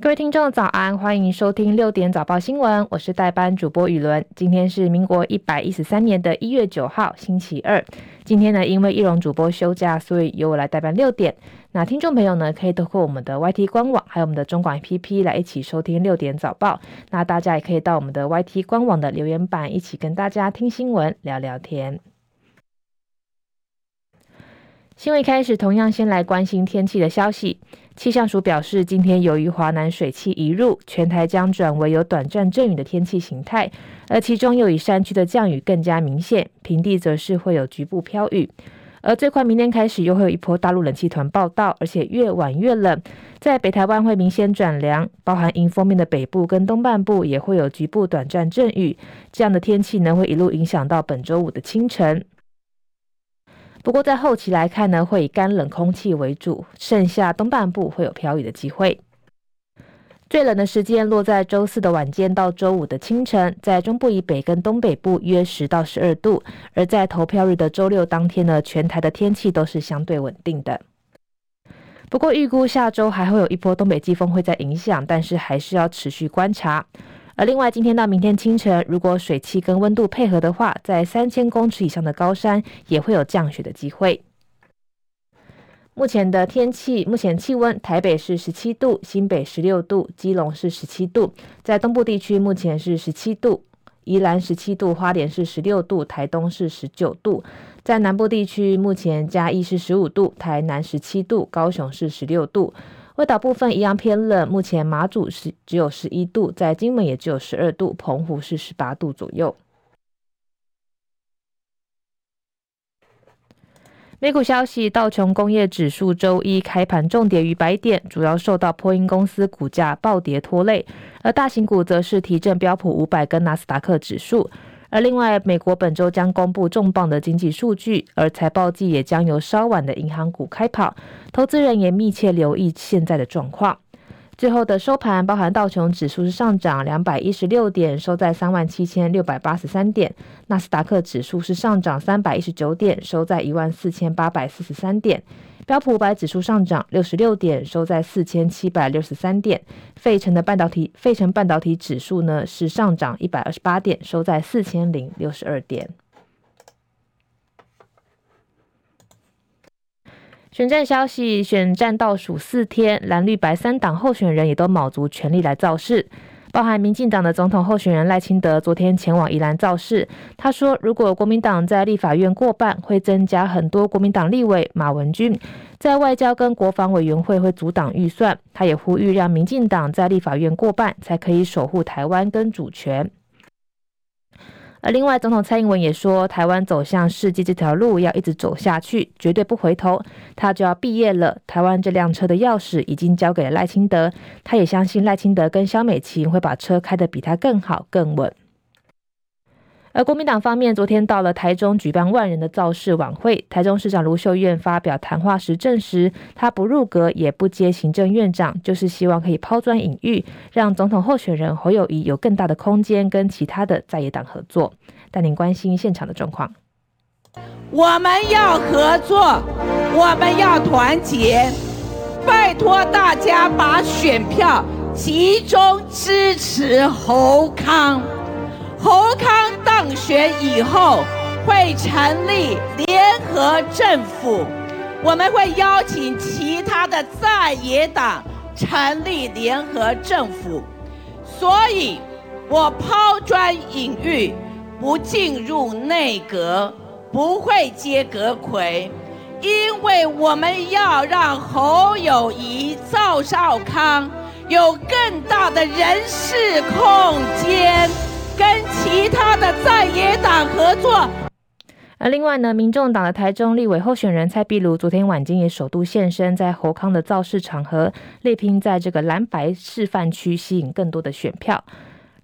各位听众早安，欢迎收听六点早报新闻，我是代班主播雨伦。今天是民国一百一十三年的一月九号，星期二。今天呢，因为易容主播休假，所以由我来代班六点。那听众朋友呢，可以透过我们的 YT 官网，还有我们的中广 APP 来一起收听六点早报。那大家也可以到我们的 YT 官网的留言板，一起跟大家听新闻、聊聊天。新闻一开始，同样先来关心天气的消息。气象署表示，今天由于华南水汽移入，全台将转为有短暂阵雨的天气形态，而其中又以山区的降雨更加明显，平地则是会有局部飘雨。而最快明天开始又会有一波大陆冷气团报到，而且越晚越冷，在北台湾会明显转凉，包含迎风面的北部跟东半部也会有局部短暂阵雨。这样的天气呢，会一路影响到本周五的清晨。不过在后期来看呢，会以干冷空气为主，剩下东半部会有飘雨的机会。最冷的时间落在周四的晚间到周五的清晨，在中部以北跟东北部约十到十二度。而在投票日的周六当天呢，全台的天气都是相对稳定的。不过预估下周还会有一波东北季风会在影响，但是还是要持续观察。而另外，今天到明天清晨，如果水汽跟温度配合的话，在三千公尺以上的高山也会有降雪的机会。目前的天气，目前气温，台北是十七度，新北十六度，基隆是十七度，在东部地区目前是十七度，宜兰十七度，花莲是十六度，台东是十九度，在南部地区目前嘉义是十五度，台南十七度，高雄是十六度。外岛部分一样偏冷，目前马祖是只有十一度，在金门也只有十二度，澎湖是十八度左右。美股消息，道琼工业指数周一开盘重跌逾百点，主要受到波音公司股价暴跌拖累，而大型股则是提振标普五百跟纳斯达克指数。而另外，美国本周将公布重磅的经济数据，而财报季也将由稍晚的银行股开跑，投资人也密切留意现在的状况。最后的收盘，包含道琼指数是上涨两百一十六点，收在三万七千六百八十三点；纳斯达克指数是上涨三百一十九点，收在一万四千八百四十三点。标普五百指数上涨六十六点，收在四千七百六十三点。费城的半导体费城半导体指数呢是上涨一百二十八点，收在四千零六十二点。选战消息，选战倒数四天，蓝绿白三党候选人也都卯足全力来造势。包含民进党的总统候选人赖清德昨天前往宜兰造势，他说，如果国民党在立法院过半，会增加很多国民党立委。马文君在外交跟国防委员会会阻挡预算，他也呼吁让民进党在立法院过半，才可以守护台湾跟主权。而另外，总统蔡英文也说，台湾走向世界这条路要一直走下去，绝对不回头。他就要毕业了，台湾这辆车的钥匙已经交给了赖清德，他也相信赖清德跟萧美琴会把车开得比他更好、更稳。而国民党方面，昨天到了台中举办万人的造势晚会。台中市长卢秀燕发表谈话时证实，他不入阁，也不接行政院长，就是希望可以抛砖引玉，让总统候选人侯友宜有更大的空间跟其他的在野党合作。带您关心现场的状况。我们要合作，我们要团结，拜托大家把选票集中支持侯康。侯康当选以后，会成立联合政府，我们会邀请其他的在野党成立联合政府，所以我抛砖引玉，不进入内阁，不会接阁揆，因为我们要让侯友谊、赵少康有更大的人事空间。跟其他的在野党合作。而另外呢，民众党的台中立委候选人蔡壁如昨天晚间也首度现身在侯康的造势场合，力拼在这个蓝白示范区吸引更多的选票。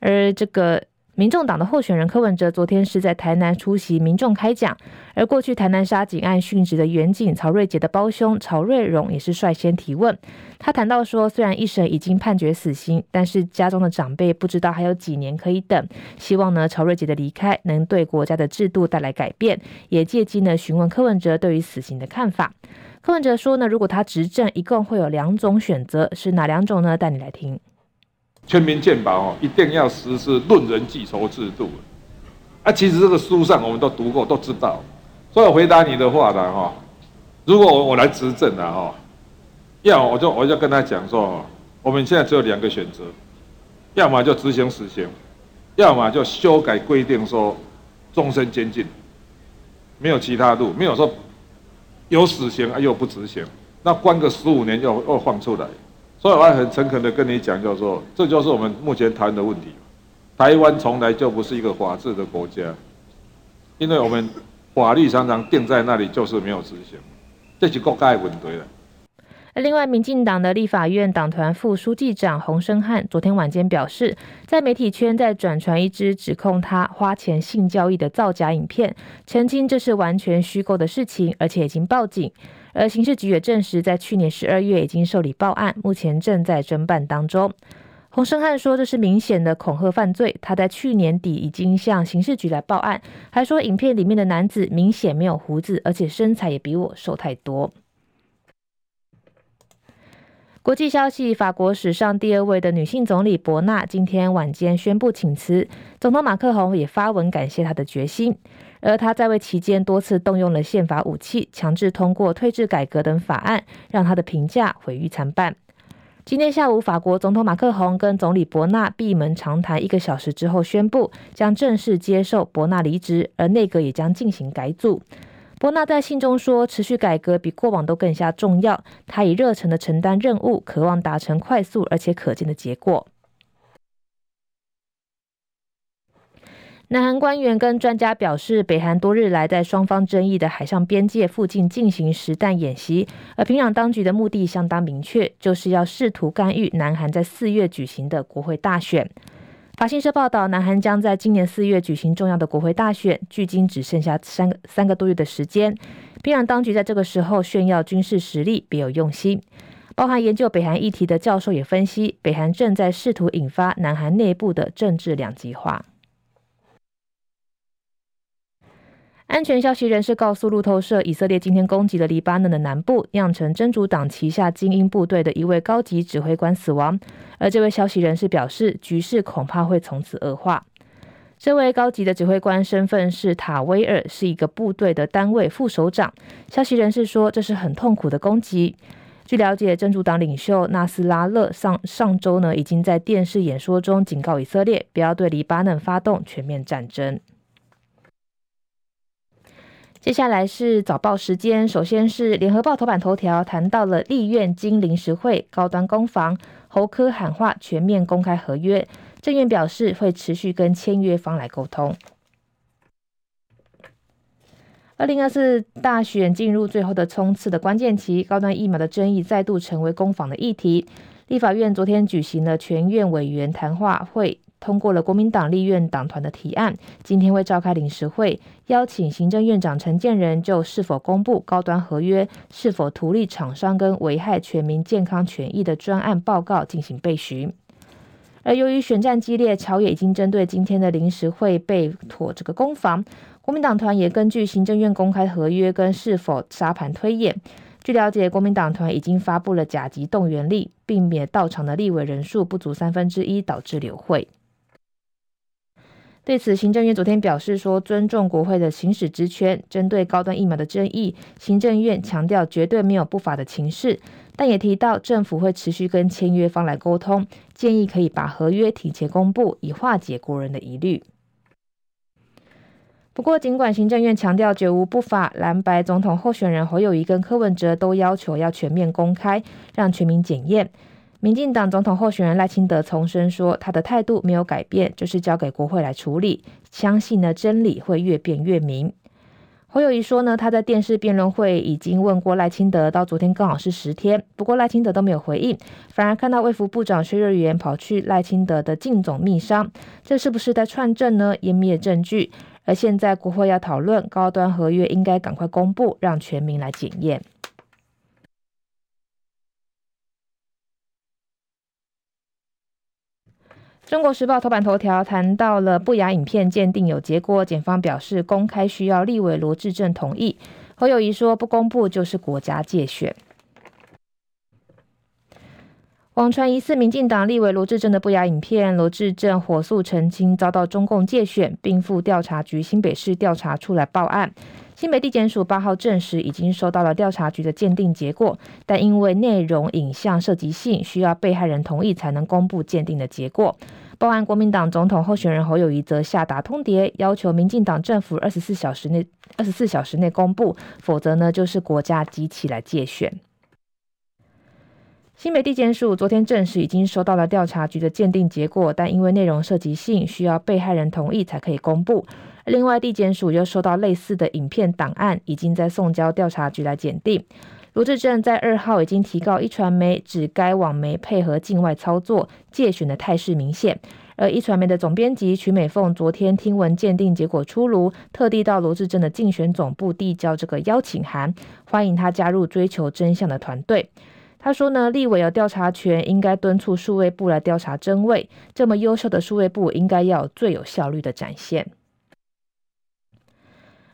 而这个民众党的候选人柯文哲昨天是在台南出席民众开讲，而过去台南杀警案殉职的员警曹瑞杰的胞兄曹瑞荣也是率先提问。他谈到说，虽然一审已经判决死刑，但是家中的长辈不知道还有几年可以等，希望呢曹瑞杰的离开能对国家的制度带来改变，也借机呢询问柯文哲对于死刑的看法。柯文哲说呢，如果他执政，一共会有两种选择，是哪两种呢？带你来听。全民健保哦，一定要实施论人计酬制度。啊，其实这个书上我们都读过，都知道。所以我回答你的话呢，哈，如果我我来执政了哈，要我就我就跟他讲说，我们现在只有两个选择，要么就执行死刑，要么就修改规定说终身监禁，没有其他路，没有说有死刑啊又不执行，那关个十五年又又放出来。所以我很诚恳的跟你讲，就是说，这就是我们目前谈的问题。台湾从来就不是一个法治的国家，因为我们法律常常定在那里，就是没有执行，这是国家的问题了。另外，民进党的立法院党团副书记长洪申翰昨天晚间表示，在媒体圈在转传一支指控他花钱性交易的造假影片，澄清这是完全虚构的事情，而且已经报警。而刑事局也证实，在去年十二月已经受理报案，目前正在侦办当中。洪胜汉说，这是明显的恐吓犯罪。他在去年底已经向刑事局来报案，还说影片里面的男子明显没有胡子，而且身材也比我瘦太多。国际消息：法国史上第二位的女性总理博纳今天晚间宣布请辞，总统马克宏也发文感谢她的决心。而他在位期间多次动用了宪法武器，强制通过退制改革等法案，让他的评价毁誉参半。今天下午，法国总统马克宏跟总理伯纳闭门长谈一个小时之后，宣布将正式接受伯纳离职，而内阁也将进行改组。伯纳在信中说：“持续改革比过往都更加重要，他以热忱的承担任务，渴望达成快速而且可见的结果。”南韩官员跟专家表示，北韩多日来在双方争议的海上边界附近进行实弹演习，而平壤当局的目的相当明确，就是要试图干预南韩在四月举行的国会大选。法新社报道，南韩将在今年四月举行重要的国会大选，距今只剩下三个三个多月的时间。平壤当局在这个时候炫耀军事实力，别有用心。包含研究北韩议题的教授也分析，北韩正在试图引发南韩内部的政治两极化。安全消息人士告诉路透社，以色列今天攻击了黎巴嫩的南部，酿成真主党旗下精英部队的一位高级指挥官死亡。而这位消息人士表示，局势恐怕会从此恶化。这位高级的指挥官身份是塔威尔，是一个部队的单位副首长。消息人士说，这是很痛苦的攻击。据了解，真主党领袖纳斯拉勒上上周呢，已经在电视演说中警告以色列，不要对黎巴嫩发动全面战争。接下来是早报时间，首先是联合报头版头条谈到了立院经临时会高端攻防，侯科喊话全面公开合约，政院表示会持续跟签约方来沟通。二零二四大选进入最后的冲刺的关键期，高端疫苗的争议再度成为攻防的议题。立法院昨天举行了全院委员谈话会。通过了国民党立院党团的提案，今天会召开临时会，邀请行政院长陈建仁就是否公布高端合约、是否图利厂商跟危害全民健康权益的专案报告进行备询。而由于选战激烈，朝野已经针对今天的临时会被妥这个攻防，国民党团也根据行政院公开合约跟是否沙盘推演。据了解，国民党团已经发布了甲级动员令，避免到场的立委人数不足三分之一，导致流会。对此，行政院昨天表示说，尊重国会的行使职权。针对高端疫苗的争议，行政院强调绝对没有不法的情势，但也提到政府会持续跟签约方来沟通，建议可以把合约提前公布，以化解国人的疑虑。不过，尽管行政院强调绝无不法，蓝白总统候选人侯友宜跟柯文哲都要求要全面公开，让全民检验。民进党总统候选人赖清德重申说，他的态度没有改变，就是交给国会来处理，相信呢真理会越辩越明。侯友宜说呢，他在电视辩论会已经问过赖清德，到昨天刚好是十天，不过赖清德都没有回应，反而看到卫福部长薛瑞元跑去赖清德的竞总密商，这是不是在串证呢？湮灭证据。而现在国会要讨论高端合约，应该赶快公布，让全民来检验。中国时报头版头条谈到了不雅影片鉴定有结果，检方表示公开需要立委罗志正同意。侯友宜说不公布就是国家界选。网传疑似民进党立委罗志正的不雅影片，罗志正火速澄清遭到中共界选，并赴调查局新北市调查处来报案。新北地检署八号证实已经收到了调查局的鉴定结果，但因为内容影像涉及性，需要被害人同意才能公布鉴定的结果。报案国民党总统候选人侯友宜则下达通牒，要求民进党政府二十四小时内二十四小时内公布，否则呢就是国家机器来介选。新北地检署昨天证实已经收到了调查局的鉴定结果，但因为内容涉及性，需要被害人同意才可以公布。另外，地检署又收到类似的影片档案，已经在送交调查局来检定。罗志正在二号已经提告一传媒，指该网媒配合境外操作，借选的态势明显。而一传媒的总编辑曲美凤昨天听闻鉴定结果出炉，特地到罗志正的竞选总部递交这个邀请函，欢迎他加入追求真相的团队。他说呢，立委有调查权，应该敦促数位部来调查真伪。这么优秀的数位部，应该要最有效率的展现。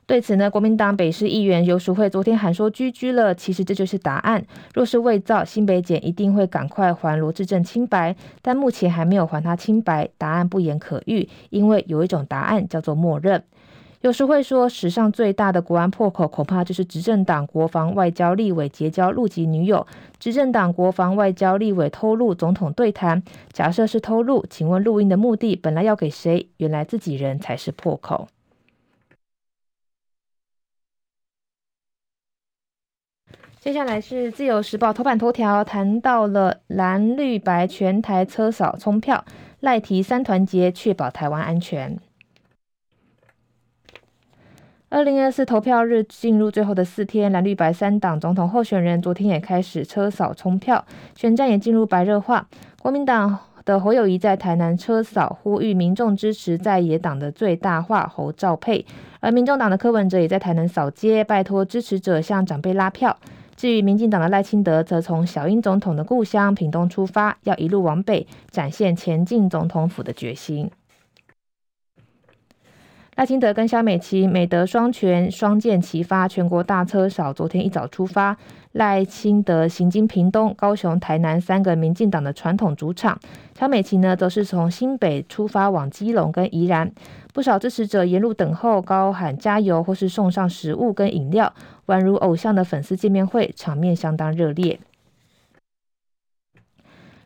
对此呢，国民党北市议员游淑慧昨天喊说：“居居了，其实这就是答案。若是伪造，新北检一定会赶快还罗志正清白。但目前还没有还他清白，答案不言可喻，因为有一种答案叫做默认。”有时会说，史上最大的国安破口，恐怕就是执政党国防外交立委结交陆籍女友。执政党国防外交立委偷录总统对谈，假设是偷录，请问录音的目的本来要给谁？原来自己人才是破口。接下来是自由时报头版头条，谈到了蓝绿白全台车扫冲票，赖提三团结，确保台湾安全。二零二四投票日进入最后的四天，蓝绿白三党总统候选人昨天也开始车扫冲票，选战也进入白热化。国民党的侯友宜在台南车扫，呼吁民众支持在野党的最大化侯赵配；而民众党的柯文哲也在台南扫街，拜托支持者向长辈拉票。至于民进党的赖清德，则从小英总统的故乡屏东出发，要一路往北，展现前进总统府的决心。赖清德跟萧美琪美德双全，双箭齐发，全国大车少。昨天一早出发，赖清德行经屏东、高雄、台南三个民进党的传统主场，萧美琪呢则是从新北出发往基隆跟宜兰。不少支持者沿路等候，高喊加油，或是送上食物跟饮料，宛如偶像的粉丝见面会，场面相当热烈。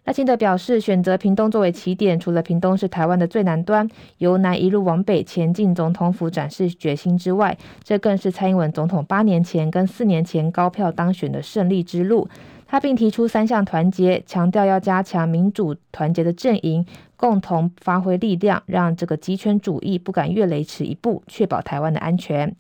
赖清德表示，选择屏东作为起点，除了屏东是台湾的最南端，由南一路往北前进总统府展示决心之外，这更是蔡英文总统八年前跟四年前高票当选的胜利之路。他并提出三项团结，强调要加强民主团结的阵营，共同发挥力量，让这个集权主义不敢越雷池一步，确保台湾的安全。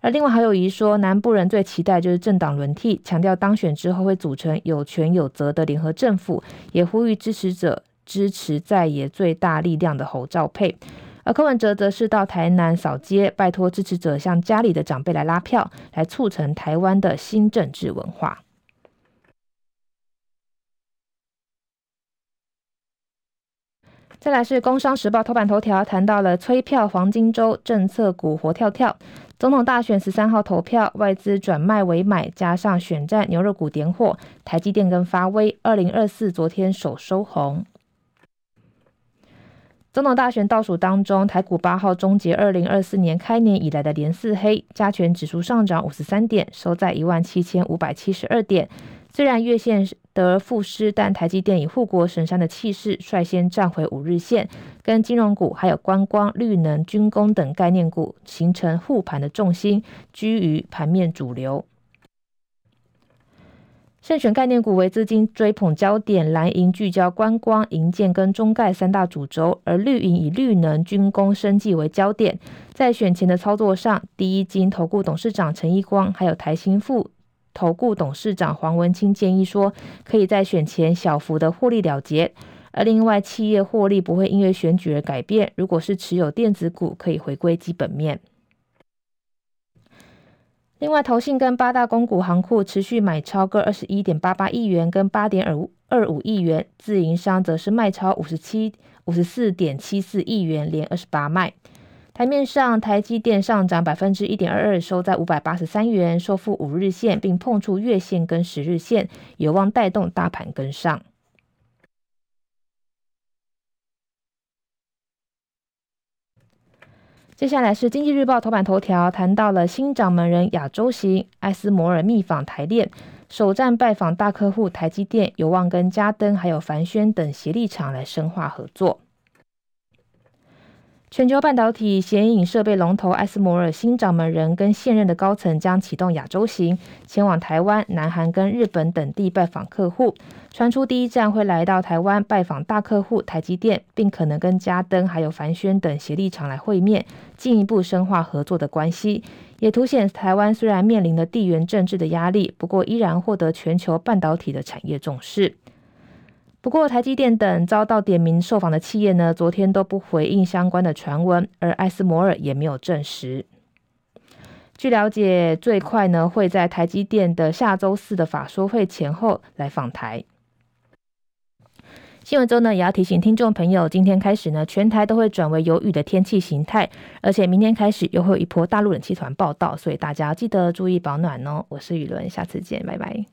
而另外还有一说，南部人最期待就是政党轮替，强调当选之后会组成有权有责的联合政府，也呼吁支持者支持在野最大力量的侯兆佩。而柯文哲则是到台南扫街，拜托支持者向家里的长辈来拉票，来促成台湾的新政治文化。再来是《工商时报》头版头条，谈到了催票黄金周，政策股活跳跳。总统大选十三号投票，外资转卖为买，加上选战牛肉股点火，台积电跟发威，二零二四昨天首收红。总统大选倒数当中，台股八号终结二零二四年开年以来的连四黑，加权指数上涨五十三点，收在一万七千五百七十二点。虽然月线得而复失，但台积电以护国神山的气势率先站回五日线，跟金融股还有观光、绿能、军工等概念股形成护盘的重心，居于盘面主流。胜选概念股为资金追捧焦点，蓝银聚焦观光、银建跟中概三大主轴，而绿银以绿能、军工、生技为焦点。在选前的操作上，第一金投顾董事长陈一光，还有台新富投顾董事长黄文清建议说，可以在选前小幅的获利了结。而另外，企业获利不会因为选举而改变，如果是持有电子股，可以回归基本面。另外，投信跟八大公股行库持续买超各二十一点八八亿元跟八点二二五亿元，自营商则是卖超五十七五十四点七四亿元，连二十八卖。台面上，台积电上涨百分之一点二二，收在五百八十三元，收复五日线，并碰触月线跟十日线，有望带动大盘跟上。接下来是经济日报头版头条，谈到了新掌门人亚洲行，艾斯摩尔密访台电，首站拜访大客户台积电，有望跟嘉登还有凡轩等协力厂来深化合作。全球半导体显影设备龙头艾斯摩尔新掌门人跟现任的高层将启动亚洲行，前往台湾、南韩跟日本等地拜访客户。传出第一站会来到台湾拜访大客户台积电，并可能跟嘉登还有凡轩等协力厂来会面，进一步深化合作的关系。也凸显台湾虽然面临了地缘政治的压力，不过依然获得全球半导体的产业重视。不过，台积电等遭到点名受访的企业呢，昨天都不回应相关的传闻，而艾斯摩尔也没有证实。据了解，最快呢会在台积电的下周四的法说会前后来访台。新闻中呢也要提醒听众朋友，今天开始呢，全台都会转为有雨的天气形态，而且明天开始又会有一波大陆冷气团报道，所以大家记得注意保暖哦。我是雨伦，下次见，拜拜。